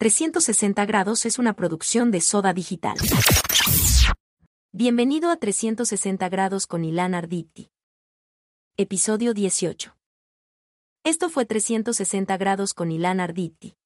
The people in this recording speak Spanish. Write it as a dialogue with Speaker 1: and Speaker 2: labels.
Speaker 1: 360 grados es una producción de Soda Digital. Bienvenido a 360 grados con Ilan Arditi. Episodio 18. Esto fue 360 grados con Ilan Arditi.